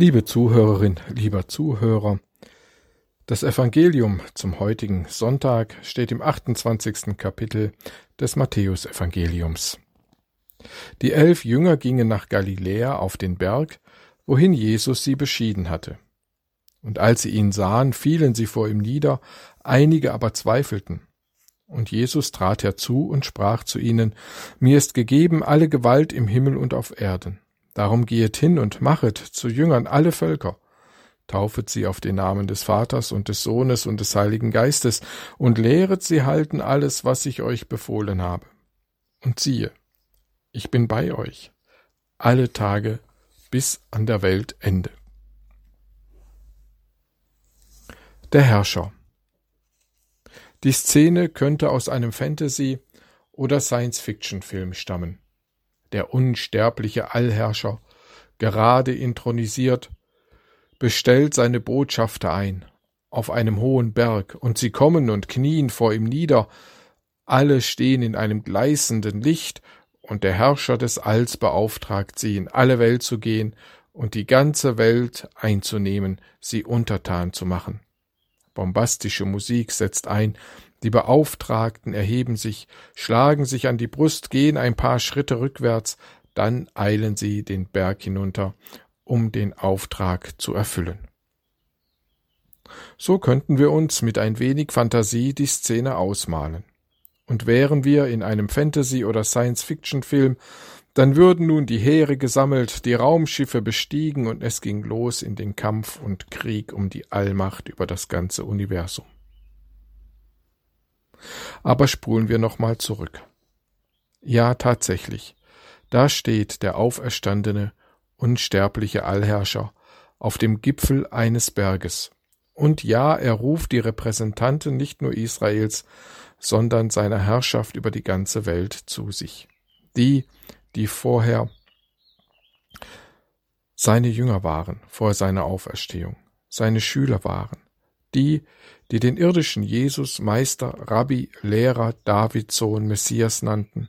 Liebe Zuhörerin, lieber Zuhörer, das Evangelium zum heutigen Sonntag steht im 28. Kapitel des Matthäusevangeliums. Die elf Jünger gingen nach Galiläa auf den Berg, wohin Jesus sie beschieden hatte. Und als sie ihn sahen, fielen sie vor ihm nieder, einige aber zweifelten. Und Jesus trat herzu und sprach zu ihnen, Mir ist gegeben alle Gewalt im Himmel und auf Erden. Darum gehet hin und machet zu Jüngern alle Völker, taufet sie auf den Namen des Vaters und des Sohnes und des Heiligen Geistes und lehret sie halten alles, was ich euch befohlen habe. Und siehe, ich bin bei euch alle Tage bis an der Weltende. Der Herrscher Die Szene könnte aus einem Fantasy- oder Science-Fiction-Film stammen der unsterbliche Allherrscher, gerade intronisiert, bestellt seine Botschafter ein, auf einem hohen Berg, und sie kommen und knien vor ihm nieder, alle stehen in einem gleißenden Licht, und der Herrscher des Alls beauftragt sie, in alle Welt zu gehen und die ganze Welt einzunehmen, sie untertan zu machen. Bombastische Musik setzt ein, die Beauftragten erheben sich, schlagen sich an die Brust, gehen ein paar Schritte rückwärts, dann eilen sie den Berg hinunter, um den Auftrag zu erfüllen. So könnten wir uns mit ein wenig Fantasie die Szene ausmalen. Und wären wir in einem Fantasy- oder Science-Fiction-Film, dann würden nun die Heere gesammelt, die Raumschiffe bestiegen und es ging los in den Kampf und Krieg um die Allmacht über das ganze Universum. Aber spulen wir nochmal zurück. Ja, tatsächlich. Da steht der auferstandene, unsterbliche Allherrscher auf dem Gipfel eines Berges. Und ja, er ruft die Repräsentanten nicht nur Israels, sondern seiner Herrschaft über die ganze Welt zu sich. Die, die vorher seine Jünger waren vor seiner Auferstehung, seine Schüler waren, die, die den irdischen Jesus Meister, Rabbi, Lehrer, Davidssohn, Messias nannten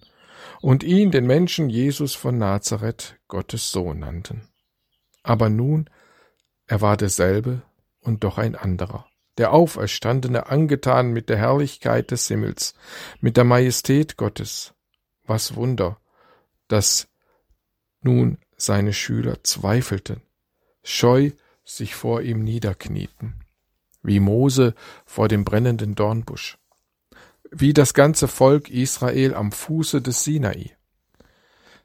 und ihn den Menschen Jesus von Nazareth Gottes Sohn nannten. Aber nun, er war derselbe und doch ein anderer, der Auferstandene angetan mit der Herrlichkeit des Himmels, mit der Majestät Gottes. Was Wunder, dass nun seine Schüler zweifelten, scheu sich vor ihm niederknieten wie Mose vor dem brennenden Dornbusch, wie das ganze Volk Israel am Fuße des Sinai.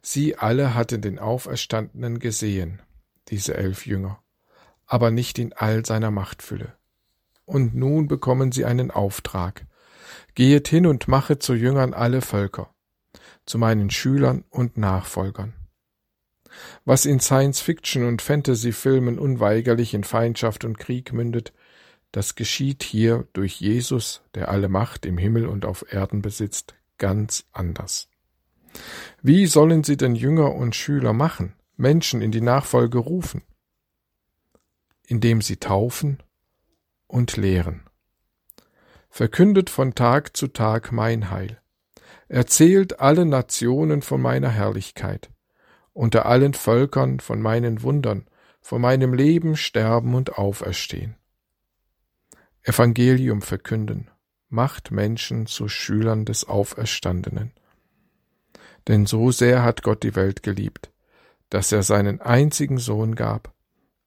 Sie alle hatten den Auferstandenen gesehen, diese elf Jünger, aber nicht in all seiner Machtfülle. Und nun bekommen sie einen Auftrag. Gehet hin und machet zu Jüngern alle Völker, zu meinen Schülern und Nachfolgern. Was in Science-Fiction und Fantasy-Filmen unweigerlich in Feindschaft und Krieg mündet, das geschieht hier durch Jesus, der alle Macht im Himmel und auf Erden besitzt, ganz anders. Wie sollen sie denn Jünger und Schüler machen, Menschen in die Nachfolge rufen? Indem sie taufen und lehren. Verkündet von Tag zu Tag mein Heil. Erzählt alle Nationen von meiner Herrlichkeit, unter allen Völkern von meinen Wundern, von meinem Leben, Sterben und Auferstehen. Evangelium verkünden, macht Menschen zu Schülern des Auferstandenen. Denn so sehr hat Gott die Welt geliebt, dass er seinen einzigen Sohn gab,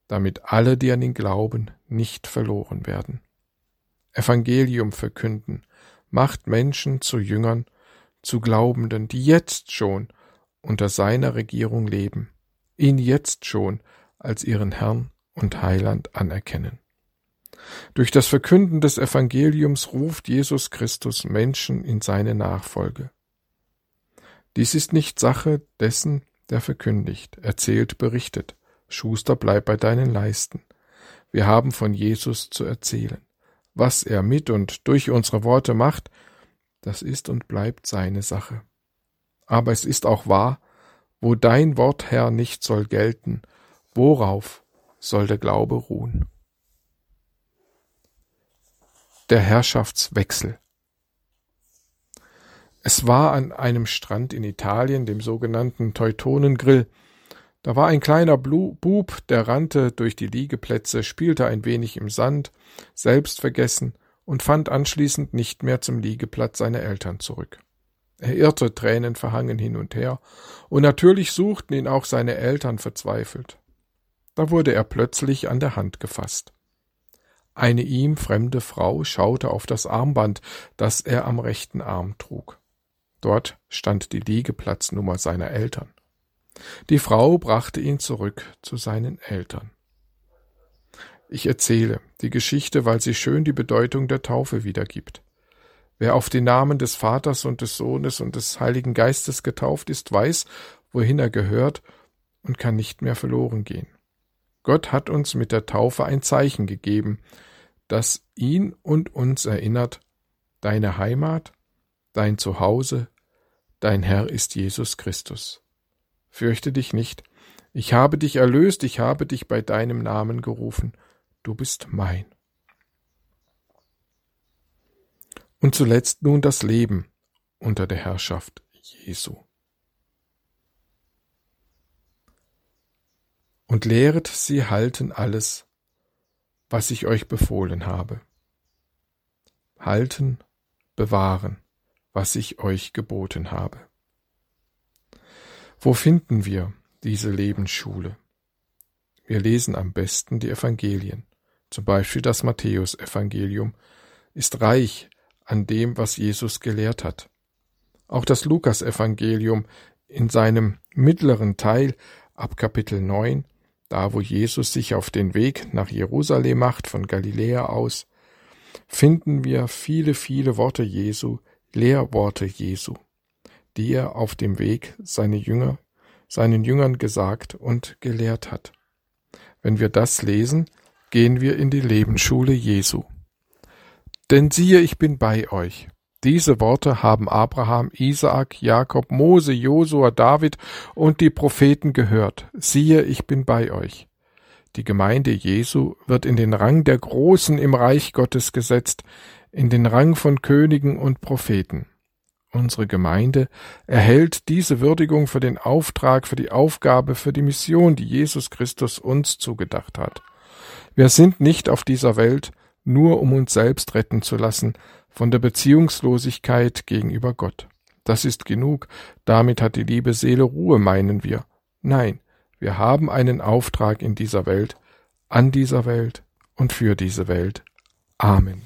damit alle, die an ihn glauben, nicht verloren werden. Evangelium verkünden, macht Menschen zu Jüngern, zu Glaubenden, die jetzt schon unter seiner Regierung leben, ihn jetzt schon als ihren Herrn und Heiland anerkennen. Durch das Verkünden des Evangeliums ruft Jesus Christus Menschen in seine Nachfolge. Dies ist nicht Sache dessen, der verkündigt, erzählt, berichtet. Schuster, bleib bei deinen Leisten. Wir haben von Jesus zu erzählen. Was er mit und durch unsere Worte macht, das ist und bleibt seine Sache. Aber es ist auch wahr, wo dein Wort, Herr, nicht soll gelten, worauf soll der Glaube ruhen? Der Herrschaftswechsel. Es war an einem Strand in Italien, dem sogenannten Teutonengrill, Da war ein kleiner Bub, der rannte durch die Liegeplätze, spielte ein wenig im Sand, selbstvergessen und fand anschließend nicht mehr zum Liegeplatz seiner Eltern zurück. Er irrte tränenverhangen hin und her, und natürlich suchten ihn auch seine Eltern verzweifelt. Da wurde er plötzlich an der Hand gefasst. Eine ihm fremde Frau schaute auf das Armband, das er am rechten Arm trug. Dort stand die Liegeplatznummer seiner Eltern. Die Frau brachte ihn zurück zu seinen Eltern. Ich erzähle die Geschichte, weil sie schön die Bedeutung der Taufe wiedergibt. Wer auf den Namen des Vaters und des Sohnes und des Heiligen Geistes getauft ist, weiß, wohin er gehört und kann nicht mehr verloren gehen. Gott hat uns mit der Taufe ein Zeichen gegeben, das ihn und uns erinnert, deine Heimat, dein Zuhause, dein Herr ist Jesus Christus. Fürchte dich nicht, ich habe dich erlöst, ich habe dich bei deinem Namen gerufen, du bist mein. Und zuletzt nun das Leben unter der Herrschaft Jesu. Und lehret sie halten alles, was ich euch befohlen habe. Halten, bewahren, was ich euch geboten habe. Wo finden wir diese Lebensschule? Wir lesen am besten die Evangelien. Zum Beispiel das Matthäusevangelium ist reich an dem, was Jesus gelehrt hat. Auch das Lukasevangelium in seinem mittleren Teil ab Kapitel 9, da wo Jesus sich auf den Weg nach Jerusalem macht von Galiläa aus, finden wir viele, viele Worte Jesu, Lehrworte Jesu die er auf dem Weg seine Jünger, seinen Jüngern gesagt und gelehrt hat. Wenn wir das lesen, gehen wir in die Lebensschule Jesu. Denn siehe, ich bin bei euch. Diese Worte haben Abraham, Isaak, Jakob, Mose, Josua, David und die Propheten gehört. Siehe, ich bin bei euch. Die Gemeinde Jesu wird in den Rang der Großen im Reich Gottes gesetzt, in den Rang von Königen und Propheten. Unsere Gemeinde erhält diese Würdigung für den Auftrag, für die Aufgabe, für die Mission, die Jesus Christus uns zugedacht hat. Wir sind nicht auf dieser Welt, nur um uns selbst retten zu lassen von der Beziehungslosigkeit gegenüber Gott. Das ist genug, damit hat die liebe Seele Ruhe, meinen wir. Nein, wir haben einen Auftrag in dieser Welt, an dieser Welt und für diese Welt. Amen.